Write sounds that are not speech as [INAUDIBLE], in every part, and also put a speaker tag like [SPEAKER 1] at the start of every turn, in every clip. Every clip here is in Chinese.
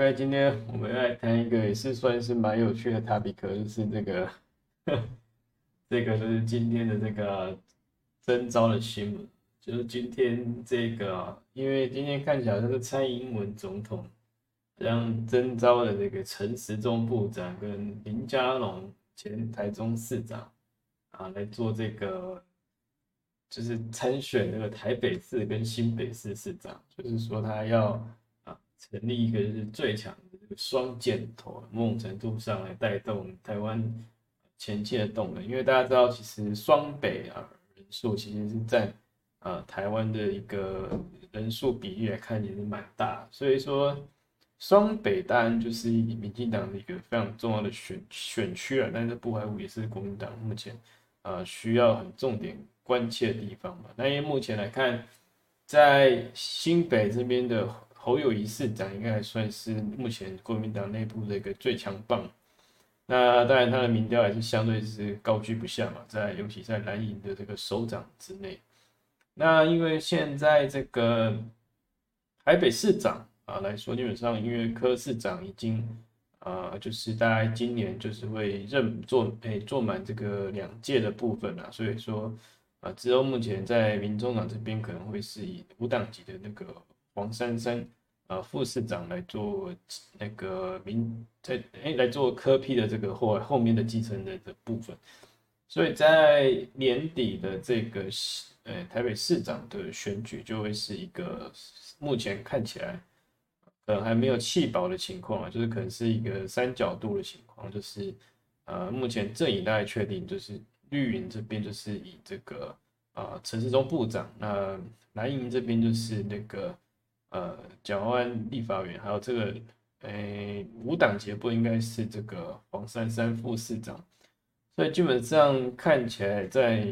[SPEAKER 1] 所以今天我们来谈一个也是算是蛮有趣的 topic，就是这个 [LAUGHS] 这个就是今天的这个征召的新闻，就是今天这个，因为今天看起来这个蔡英文总统让征召的这个陈时中部长跟林佳龙前台中市长啊来做这个，就是参选这个台北市跟新北市市长，就是说他要。成立一个是最强的这个双箭头，某种程度上来带动台湾前进的动能。因为大家知道，其实双北啊人数其实是在呃台湾的一个人数比例来看也是蛮大，所以说双北当然就是民进党的一个非常重要的选选区啊，但是不外乎也是国民党目前呃需要很重点关切的地方嘛。那因为目前来看，在新北这边的。侯友谊市长应该还算是目前国民党内部的一个最强棒，那当然他的民调还是相对是高居不下嘛，在尤其在蓝营的这个首长之内。那因为现在这个台北市长啊来说，基本上因为柯市长已经啊就是大概今年就是会任做诶做满这个两届的部分了，所以说啊只有目前在民众党这边可能会是以五党籍的那个。黄珊珊，呃，副市长来做那个民在哎来做科批的这个后后面的继承人的部分，所以在年底的这个呃台北市长的选举就会是一个目前看起来可能还没有弃保的情况啊，就是可能是一个三角度的情况，就是呃目前阵营大概确定就是绿营这边就是以这个啊陈世忠部长，那蓝营这边就是那个。呃，蒋万安立法员，还有这个，诶，五党节不应该是这个黄珊珊副市长，所以基本上看起来在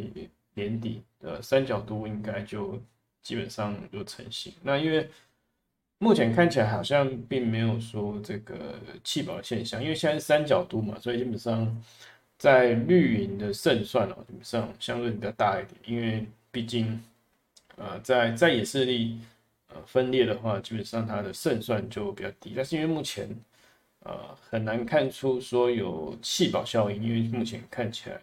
[SPEAKER 1] 年底的三角都应该就基本上就成型。那因为目前看起来好像并没有说这个弃保现象，因为现在是三角都嘛，所以基本上在绿营的胜算哦，基本上相对比较大一点，因为毕竟，呃，在在野势力。分裂的话，基本上它的胜算就比较低。但是因为目前，呃，很难看出说有弃保效应，因为目前看起来，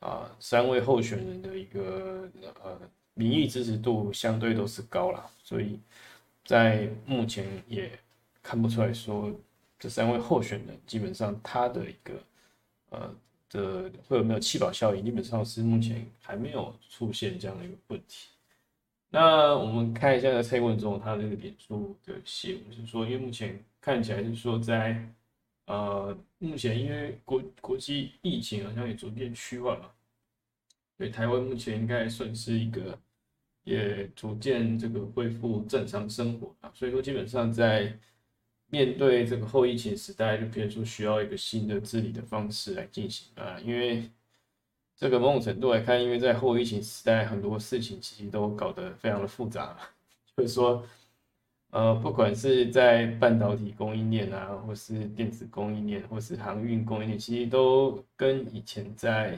[SPEAKER 1] 啊，三位候选人的一个呃民意支持度相对都是高了，所以在目前也看不出来说这三位候选人基本上他的一个呃的会有没有弃保效应，基本上是目前还没有出现这样的一个问题。那我们看一下蔡文中他这个点数的写，是说，因为目前看起来是说，在呃目前因为国国际疫情好像也逐渐趋缓嘛，对台湾目前应该算是一个也逐渐这个恢复正常生活啊，所以说基本上在面对这个后疫情时代，就变成说需要一个新的治理的方式来进行啊，因为。这个某种程度来看，因为在后疫情时代，很多事情其实都搞得非常的复杂 [LAUGHS] 就是说，呃，不管是在半导体供应链啊，或是电子供应链，或是航运供应链，其实都跟以前在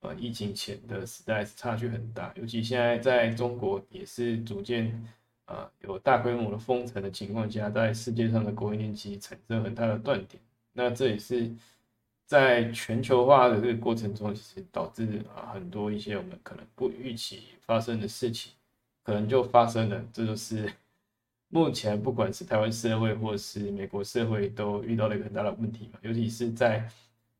[SPEAKER 1] 呃疫情前的时代是差距很大。尤其现在在中国也是逐渐啊有大规模的封城的情况下，在世界上的供应链其实产生很大的断点。那这也是。在全球化的这个过程中，其实导致啊很多一些我们可能不预期发生的事情，可能就发生了。这就是 [LAUGHS] 目前不管是台湾社会或是美国社会都遇到了一个很大的问题嘛。尤其是在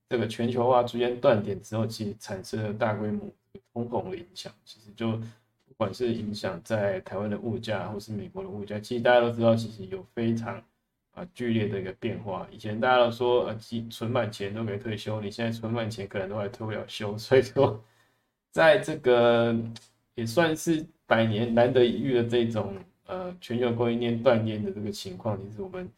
[SPEAKER 1] 这个全球化逐渐断点之后，其实产生了大规模通膨的影响。其实就不管是影响在台湾的物价，或是美国的物价，其实大家都知道，其实有非常。啊，剧烈的一个变化。以前大家都说，呃，存满钱都可以退休，你现在存满钱可能都还退不了休。[LAUGHS] 所以说，在这个也算是百年难得一遇的这种呃全球供应链断裂的这个情况，其实我们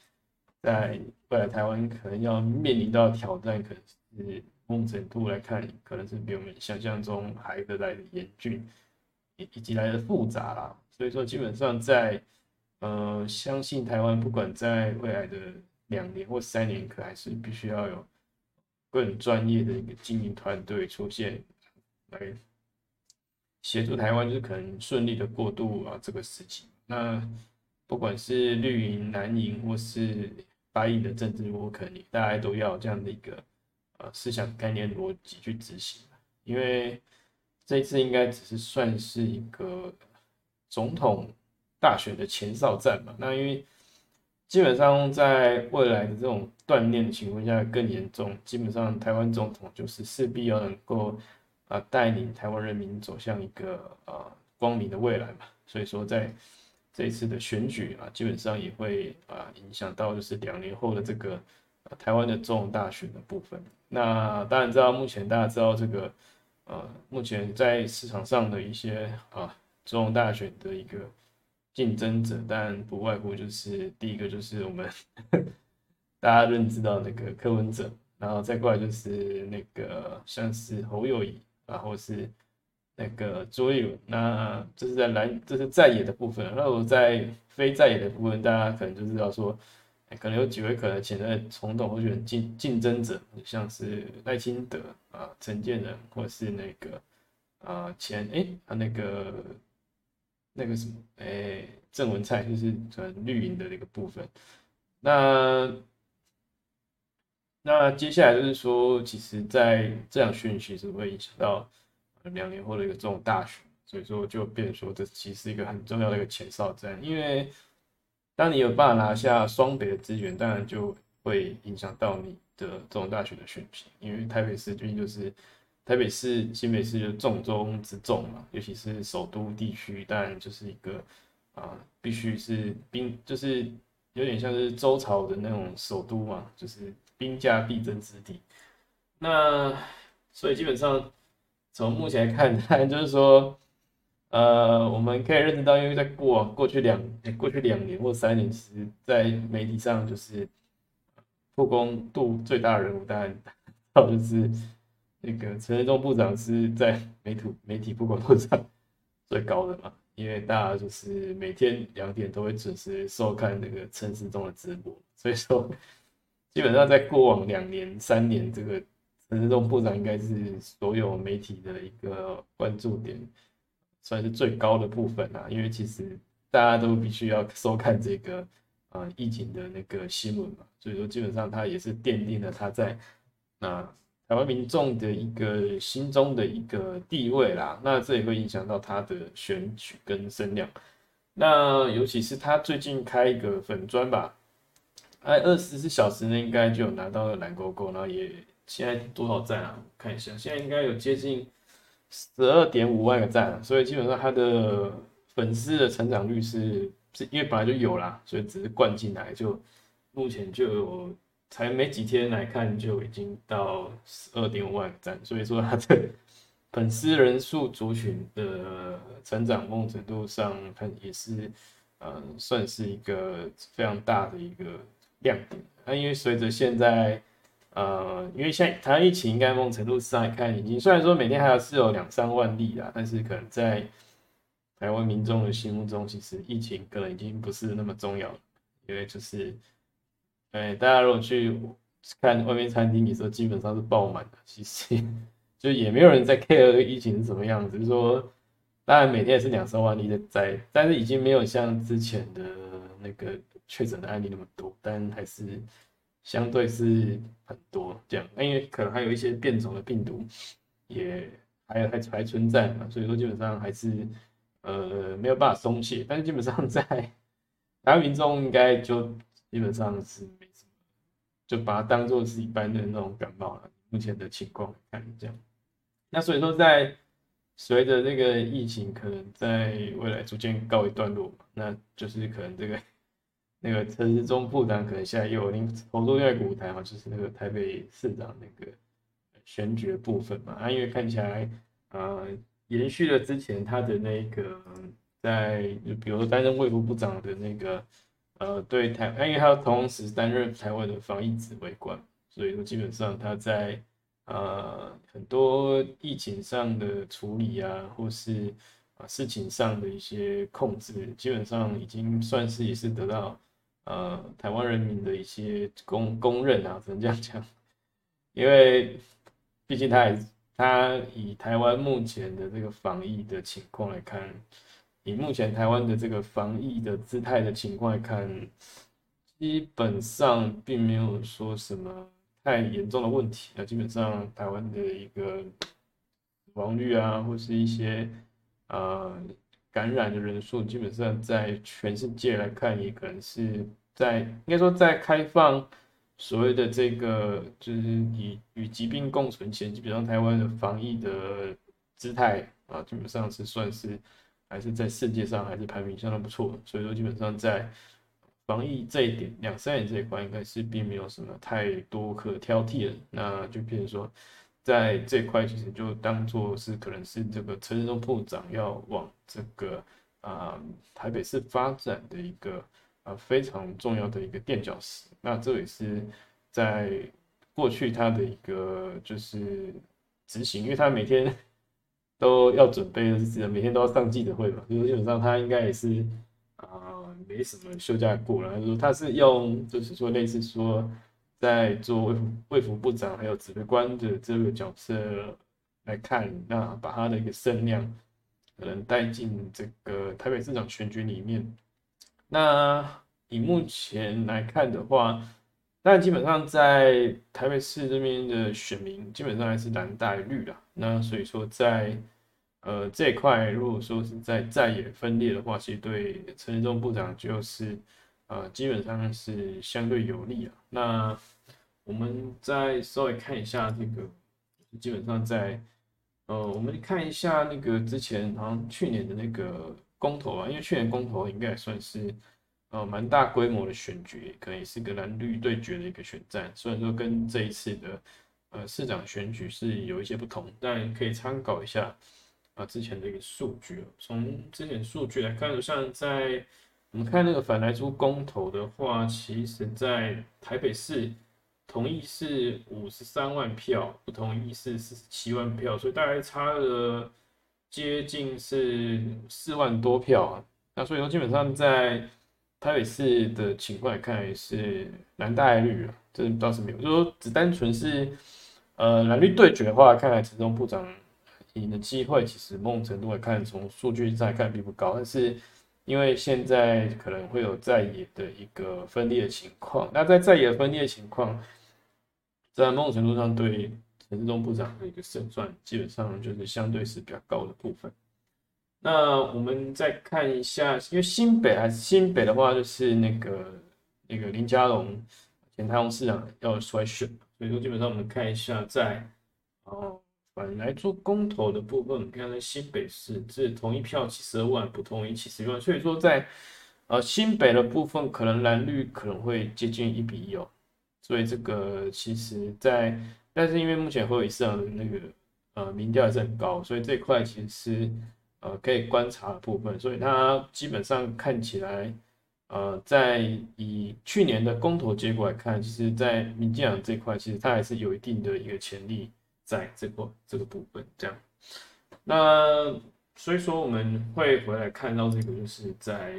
[SPEAKER 1] 在未来台湾可能要面临到挑战，可能是某种程度来看，可能是比我们想象中还的来的严峻，以以及来的复杂啦。所以说，基本上在呃，相信台湾不管在未来的两年或三年，可还是必须要有更专业的一个经营团队出现，来协助台湾，就是可能顺利的过渡啊这个时期。那不管是绿营、蓝营或是白营的政治我可能，大家都要这样的一个呃思想概念逻辑去执行。因为这次应该只是算是一个总统大选的前哨战嘛。那因为基本上在未来的这种锻炼的情况下更严重，基本上台湾总统就是势必要能够啊带领台湾人民走向一个啊光明的未来嘛。所以说在这一次的选举啊，基本上也会啊影响到就是两年后的这个台湾的总统大选的部分。那当然知道目前大家知道这个呃目前在市场上的一些啊中统大选的一个。竞争者，但不外乎就是第一个就是我们 [LAUGHS] 大家认知到那个柯文哲，然后再过来就是那个像是侯友谊，然后是那个朱立伦，那这是在蓝，这是在野的部分。那我在非在野的部分，大家可能就知道说，可能有几位可能潜在总统候选人竞竞争者，像是赖清德啊、陈建仁，或是那个啊前哎啊那个。那个什么，哎，郑文菜就是呃绿营的那个部分。那那接下来就是说，其实在这样讯息是会影响到两年后的一个这种大选，所以说就变说这其实是一个很重要的一个前哨战。因为当你有办法拿下双北的资源，当然就会影响到你的这种大选的选情，因为台北市最近就是。台北市、新北市就重中之重嘛，尤其是首都地区，当然就是一个啊，必须是兵，就是有点像是周朝的那种首都嘛，就是兵家必争之地。那所以基本上从目前来看，[LAUGHS] 当然就是说，呃，我们可以认知到，因为在过过去两过去两年或三年，其实在媒体上就是曝光度最大的人物，当然到就是。那个陈时中部长是在媒体媒体曝光度上最高的嘛？因为大家就是每天两点都会准时收看那个陈时中的直播，所以说基本上在过往两年三年，这个陈时中部长应该是所有媒体的一个关注点，算是最高的部分啊。因为其实大家都必须要收看这个啊疫情的那个新闻嘛，所以说基本上他也是奠定了他在那。台湾民众的一个心中的一个地位啦，那这也会影响到他的选举跟声量。那尤其是他最近开一个粉砖吧，哎，二十四小时呢应该就有拿到了蓝勾勾，然后也现在多少赞啊？看一下，现在应该有接近十二点五万个赞，所以基本上他的粉丝的成长率是是因为本来就有啦，所以只是灌进来，就目前就有。才没几天来看，就已经到十二点五万赞，所以说他的 [LAUGHS] 粉丝人数族群的成长，某种程度上看也是，呃，算是一个非常大的一个亮点。那因为随着现在，呃，因为现在台湾疫情应该某种程度上来看，已经虽然说每天还有是有两三万例啦，但是可能在台湾民众的心目中，其实疫情可能已经不是那么重要了，因为就是。哎，大家如果去看外面餐厅，你说基本上是爆满的，其实 [LAUGHS] 就也没有人在 care 疫情是什么样子。就是说，当然每天也是两三万例的在，但是已经没有像之前的那个确诊的案例那么多，但还是相对是很多这样。因为可能还有一些变种的病毒也还有还还存在嘛，所以说基本上还是呃没有办法松懈。但是基本上在 [LAUGHS] 台湾民众应该就基本上是。就把它当做是一般的那种感冒了。目前的情况看这样，那所以说在随着这个疫情可能在未来逐渐告一段落嘛，那就是可能这个那个陈时中部长可能现在又另投入另外一个舞台嘛，就是那个台北市长那个选举的部分嘛。啊，因为看起来呃延续了之前他的那个在就比如说担任卫福部长的那个。呃，对台，因为他同时担任台湾的防疫指挥官，所以说基本上他在呃很多疫情上的处理啊，或是啊事情上的一些控制，基本上已经算是也是得到呃台湾人民的一些公公认啊，只能这样讲。因为毕竟他也他以台湾目前的这个防疫的情况来看。以目前台湾的这个防疫的姿态的情况来看，基本上并没有说什么太严重的问题。那基本上台湾的一个死亡率啊，或是一些啊感染的人数，基本上在全世界来看，也可能是在应该说在开放所谓的这个就是以与疾病共存前，基本上台湾的防疫的姿态啊，基本上是算是还是在世界上还是排名相当不错的。所以说，基本上在防疫这一点，两三年这一块应该是并没有什么太多可挑剔的。那就变成说，在这块其实就当做是可能是这个陈时中部长要往这个啊台北市发展的一个啊非常重要的一个垫脚石。那这也是在过去他的一个就是执行，因为他每天都要准备，每天都要上记者会嘛，就是基本上他应该也是啊。没什么休假过了，他说他是用，就是说类似说，在做卫卫福部长还有指挥官的这个角色来看，那把他的一个声量可能带进这个台北市长选举里面。那以目前来看的话，那基本上在台北市这边的选民基本上还是蓝带绿的，那所以说在。呃，这一块如果说是在在野分裂的话，其实对陈时中部长就是呃基本上是相对有利啊。那我们再稍微看一下这个，基本上在呃，我们看一下那个之前好像去年的那个公投啊，因为去年公投应该也算是呃蛮大规模的选举，可能也是个蓝绿对决的一个选战。虽然说跟这一次的呃市长选举是有一些不同，但可以参考一下。啊，之前的一个数据从之前数据来看，像在我们看那个反来租公投的话，其实在台北市同意是五十三万票，不同意是四十七万票，所以大概差了接近是四万多票啊。那所以说，基本上在台北市的情况来看，也是蓝大绿啊，这倒是没有。就说只单纯是呃蓝绿对决的话，看来陈中部长。赢的机会其实某种程度来看，从数据上看并不高，但是因为现在可能会有在野的一个分裂的情况，那在在野分裂情况，在某种程度上对陈志忠部长的一个胜算，基本上就是相对是比较高的部分。那我们再看一下，因为新北还是新北的话，就是那个那个林佳龙前台中市长要出来选，所以说基本上我们看一下在哦。本来做公投的部分，你看在新北市是同一票七十二万，不同意七十万，所以说在呃新北的部分，可能蓝绿可能会接近一比一哦。所以这个其实，在但是因为目前会议上的那个呃民调还是很高，所以这块其实呃可以观察的部分。所以它基本上看起来，呃，在以去年的公投结果来看，其实，在民进党这块，其实它还是有一定的一个潜力。在这个这个部分，这样，那所以说我们会回来看到这个，就是在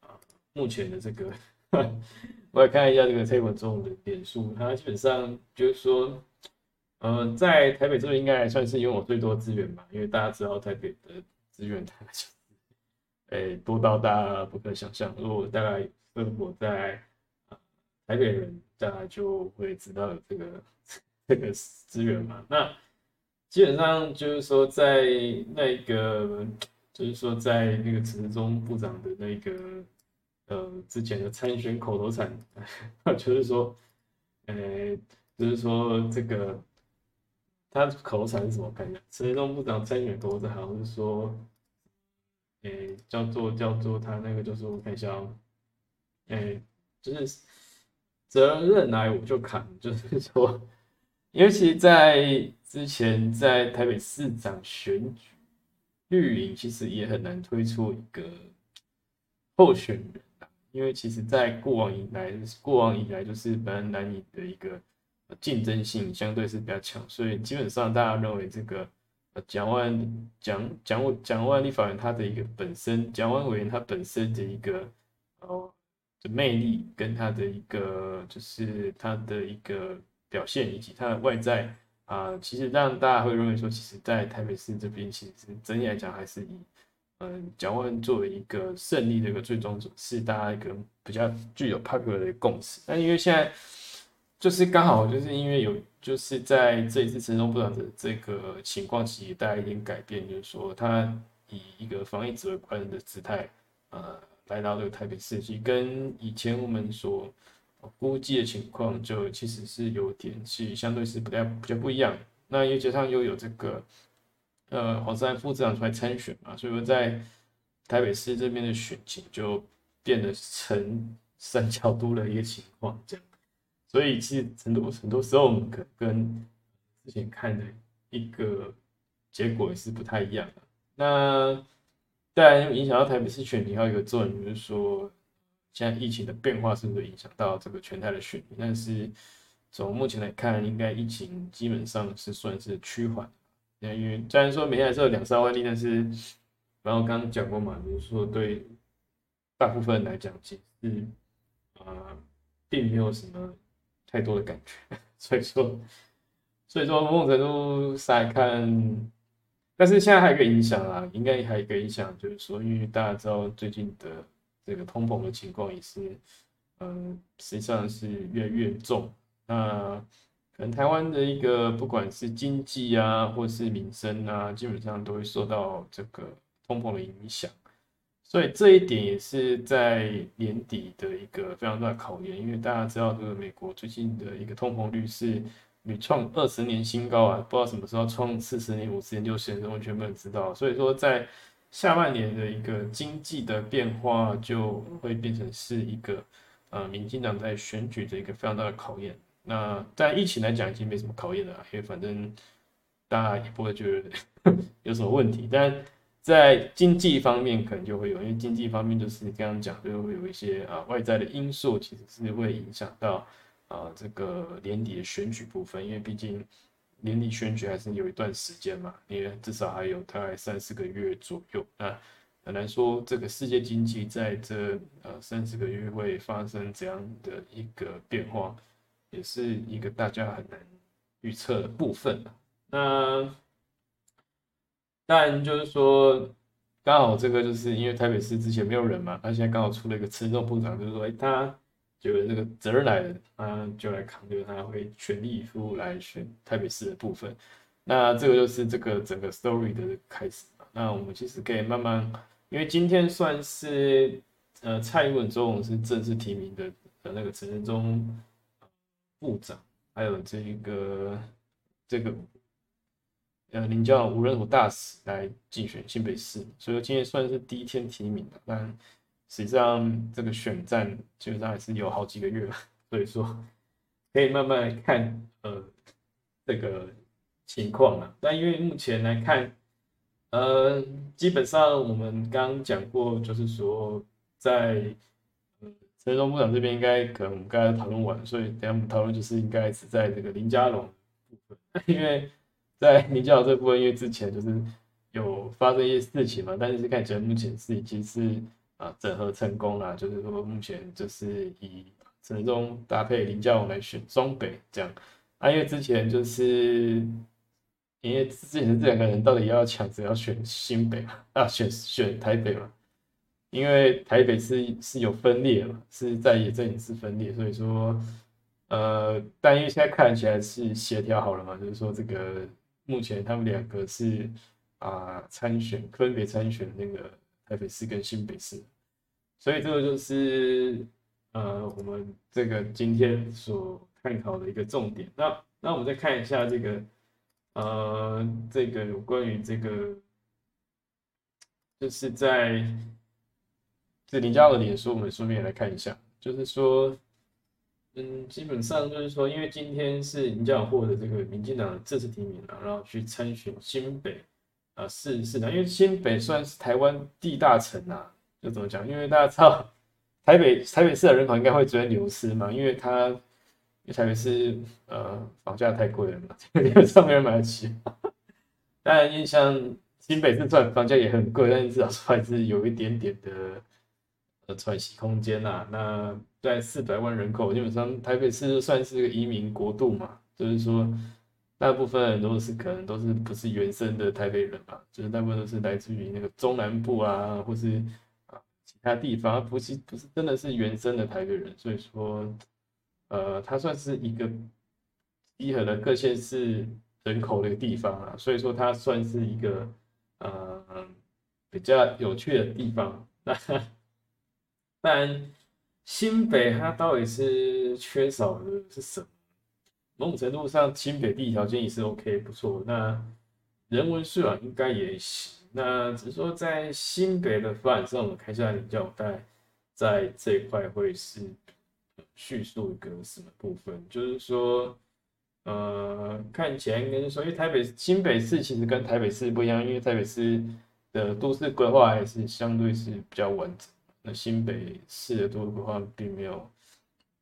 [SPEAKER 1] 啊目前的这个，[LAUGHS] 我来看一下这个推文中的点数，它基本上就是说，呃，在台北这边应该还算是拥有最多资源吧，因为大家知道台北的资源太，哎多到大家不可想象。如果大概生活在台北人，大家就会知道有这个。[LAUGHS] 这个资源嘛，那基本上就是说，在那个，就是说，在那个陈中部长的那个，呃，之前的参选口头禅，[LAUGHS] 就是说，呃，就是说这个，他口头禅是什么？看一下，陈时中部长参选口头禅好像是说，诶，叫做叫做他那个，就是我看一下哦，诶，就是责任来我就扛，就是说。尤其在之前，在台北市长选举，绿营其实也很难推出一个候选人因为其实，在过往以来，过往以来就是本来南以的一个竞争性相对是比较强，所以基本上大家认为这个蒋万蒋蒋蒋万立法员他的一个本身，蒋万委员他本身的一个哦的魅力，跟他的一个就是他的一个。表现以及他的外在啊，其实让大家会认为说，其实，在台北市这边，其实整体来讲还是以嗯，蒋万作为一个胜利的一个最终者，是大家一个比较具有 popular 的共识。但因为现在就是刚好就是因为有就是在这一次陈中部长的这个情况，其实带来一点改变，就是说他以一个防疫指挥官的姿态，呃，来到这个台北市，其实跟以前我们所估计的情况，就其实是有点是相对是不太比较不一样。那又加上又有这个。呃，黄山副市长出来参选嘛，所以说在台北市这边的选情就变得成三角都的一个情况，这样。所以其实很多很多时候，我们可跟之前看的一个结果也是不太一样的。那当然影响到台北市选民，还有一个重点就是说，现在疫情的变化是不是影响到这个全台的选民？但是从目前来看，应该疫情基本上是算是趋缓。因为虽然说每天还是有两三万例，但是，然后刚刚讲过嘛，就是说对大部分人来讲，其实啊，并没有什么太多的感觉。[LAUGHS] 所以说，所以说某种程度上来看，但是现在还有一个影响啊，应该还有一个影响，就是说，因为大家知道最近的这个通膨的情况也是，嗯，实际上是越来越重。那可能台湾的一个不管是经济啊，或是民生啊，基本上都会受到这个通膨的影响，所以这一点也是在年底的一个非常大的考验。因为大家知道，这个美国最近的一个通膨率是屡创二十年新高啊，不知道什么时候创四十年、五十年、六十年，完全没人知道。所以说，在下半年的一个经济的变化，就会变成是一个呃，民进党在选举的一个非常大的考验。那在疫情来讲，已经没什么考验了，因为反正大家也不会觉得 [LAUGHS] 有什么问题。但在经济方面，可能就会有，因为经济方面就是刚刚讲，就会有一些啊外在的因素，其实是会影响到啊这个年底的选举部分。因为毕竟年底选举还是有一段时间嘛，因为至少还有大概三四个月左右。那很难说这个世界经济在这呃三四个月会发生怎样的一个变化。也是一个大家很难预测的部分那当然就是说，刚好这个就是因为台北市之前没有人嘛，他现在刚好出了一个持政部长，就是说，哎，他觉得这个责任来了，他就来扛，就是他会全力以赴来选台北市的部分。那这个就是这个整个 story 的开始那我们其实可以慢慢，因为今天算是呃蔡英文总统是正式提名的的那个陈振中。部长，还有这个这个呃，领教无人府大使来竞选新北市，所以说今天算是第一天提名的，但实际上这个选战基本上还是有好几个月了，所以说可以慢慢看呃这个情况啊。但因为目前来看，呃，基本上我们刚讲过，就是说在。陈忠部长这边应该可能我们刚才讨论完，所以等下我们讨论就是应该是在这个林佳龙部分，[LAUGHS] 因为在林佳龙这部分，因为之前就是有发生一些事情嘛，但是看起来目前是已经是啊整合成功了，就是说目前就是以陈忠搭配林佳龙来选中北这样，啊，因为之前就是因为之前这两个人到底要抢着要选新北嘛，啊选选台北嘛。因为台北是是有分裂嘛，是在野阵营是分裂，所以说，呃，但因为现在看起来是协调好了嘛，就是说这个目前他们两个是啊参选，分别参选那个台北市跟新北市，所以这个就是呃我们这个今天所探讨的一个重点。那那我们再看一下这个呃这个有关于这个就是在。这林佳的脸书，我们顺便来看一下，就是说，嗯，基本上就是说，因为今天是林佳获得这个民进党的正式提名了，然后去参选新北啊市市长，因为新北算是台湾地大城啊，就怎么讲？因为大家知道台北台北市的人口应该会逐渐流失嘛，因为它因为台北市呃房价太贵了嘛，[LAUGHS] 基本上没人买得起。当然，印象新北市算房价也很贵，但是至少还是有一点点的。的喘息空间呐，那在四百万人口，基本上台北市算是一个移民国度嘛，就是说，大部分都是可能都是不是原生的台北人嘛，就是大部分都是来自于那个中南部啊，或是啊其他地方，不是不是真的是原生的台北人，所以说，呃，它算是一个集合了各县市人口的一个地方啊，所以说它算是一个呃比较有趣的地方。那 [LAUGHS] 当然，新北它到底是缺少的是什么？某种程度上，新北地条件也是 OK 不错，那人文素养应该也行。那只是说在新北的发展上，我们看一下领教带在这一块会是叙述一个什么部分？就是说，呃，看起来应该是说，因为台北新北市其实跟台北市不一样，因为台北市的都市规划还是相对是比较完整，那新北市的都市规划并没有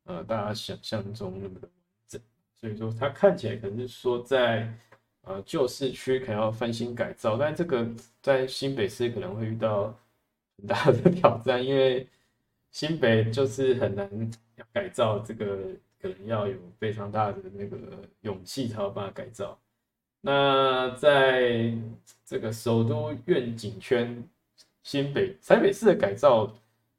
[SPEAKER 1] 呃大家想象中那么的完整。所以说，它看起来可能是说在呃旧市区可能要翻新改造，但这个在新北市可能会遇到很大的 [LAUGHS] 挑战，因为新北就是很难改造，这个可能要有非常大的那个勇气才有办法改造。那在这个首都愿景圈，新北台北市的改造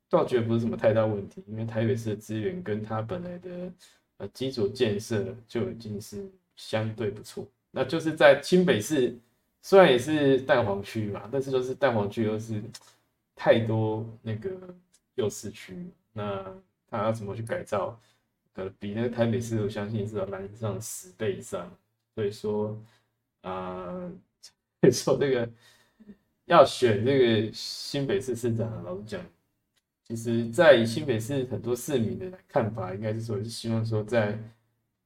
[SPEAKER 1] 倒觉得不是什么太大问题，因为台北市的资源跟它本来的。呃，基础建设就已经是相对不错。那就是在清北市，虽然也是蛋黄区嘛，但是就是蛋黄区又是太多那个旧市区，那它要怎么去改造？呃，比那个台北市，我相信是要难上十倍以上。所以说，啊，[LAUGHS] 所以说这个要选这个新北市市长，老实讲。其实，在新北市很多市民的看法，应该是说，是希望说，在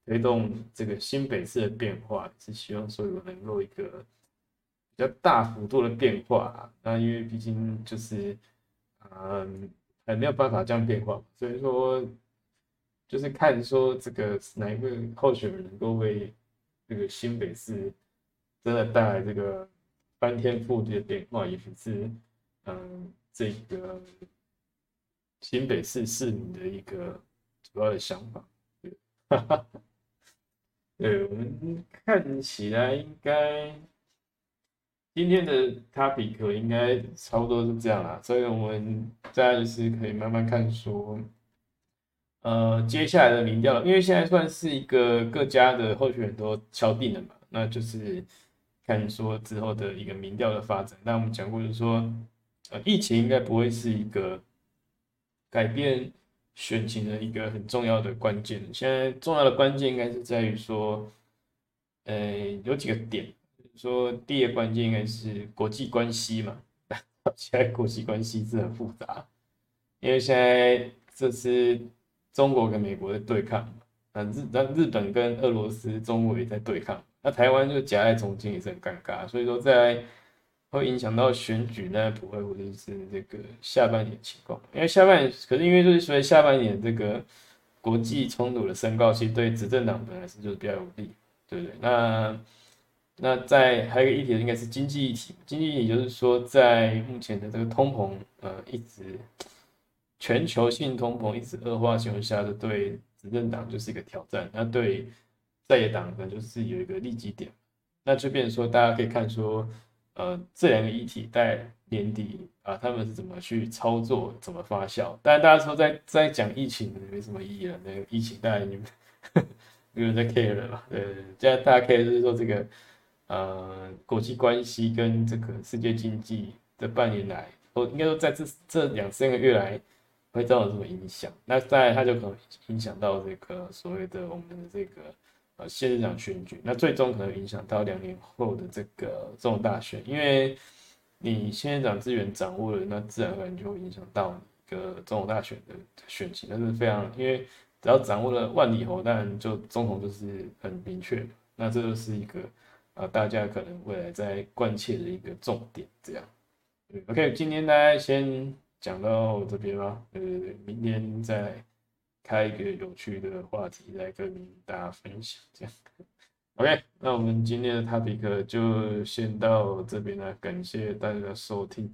[SPEAKER 1] 推动这个新北市的变化，是希望说有能够一个比较大幅度的变化。那因为毕竟就是，嗯，还没有办法这样变化，所以说就是看说这个哪一个候选人能够为这个新北市真的带来这个翻天覆地的变化，也是嗯这个。新北市市民的一个主要的想法，对，[LAUGHS] 对我们看起来应该今天的 topic 应该差不多是这样啦，所以我们大家就是可以慢慢看说，呃，接下来的民调，因为现在算是一个各家的候选人都敲定了嘛，那就是看说之后的一个民调的发展。那我们讲过就是说，呃，疫情应该不会是一个。改变选情的一个很重要的关键，现在重要的关键应该是在于说，呃，有几个点，说第一个关键应该是国际关系嘛，[LAUGHS] 现在国际关系是很复杂，因为现在这是中国跟美国的对抗，那日那日本跟俄罗斯、中国也在对抗，那台湾就夹在中间也是很尴尬，所以说在。会影响到选举呢？不会，或者是这个下半年情况。因为下半年，可是因为就是所以下半年这个国际冲突的升高，其实对执政党本来是就是比较有利，对不对？那那在还有一个议题，应该是经济议题。经济议题就是说，在目前的这个通膨呃一直全球性通膨一直恶化情况下，的对执政党就是一个挑战。那对在野党呢，就是有一个利基点。那就变成说，大家可以看说。呃，这两个议题在年底啊，他们是怎么去操作，怎么发酵？当然，大家说在在讲疫情没什么意义了。那个疫情，当然你们没有人在 care 了嘛？对，现在大家 care 就是说这个呃，国际关系跟这个世界经济这半年来，我应该说在这这两三个月来会造成什么影响？那当然，它就可能影响到这个所谓的我们的这个。呃，县市长选举，那最终可能影响到两年后的这个总统大选，因为你县长资源掌握了，那自然而然就会影响到一个总统大选的选情，那是非常，因为只要掌握了万里侯，当然就总统就是很明确，那这就是一个呃大家可能未来在关切的一个重点，这样。OK，今天大家先讲到这边吧，呃，明天再。开一个有趣的话题来跟大家分享，这样。OK，那我们今天的 topic 就先到这边了，感谢大家的收听。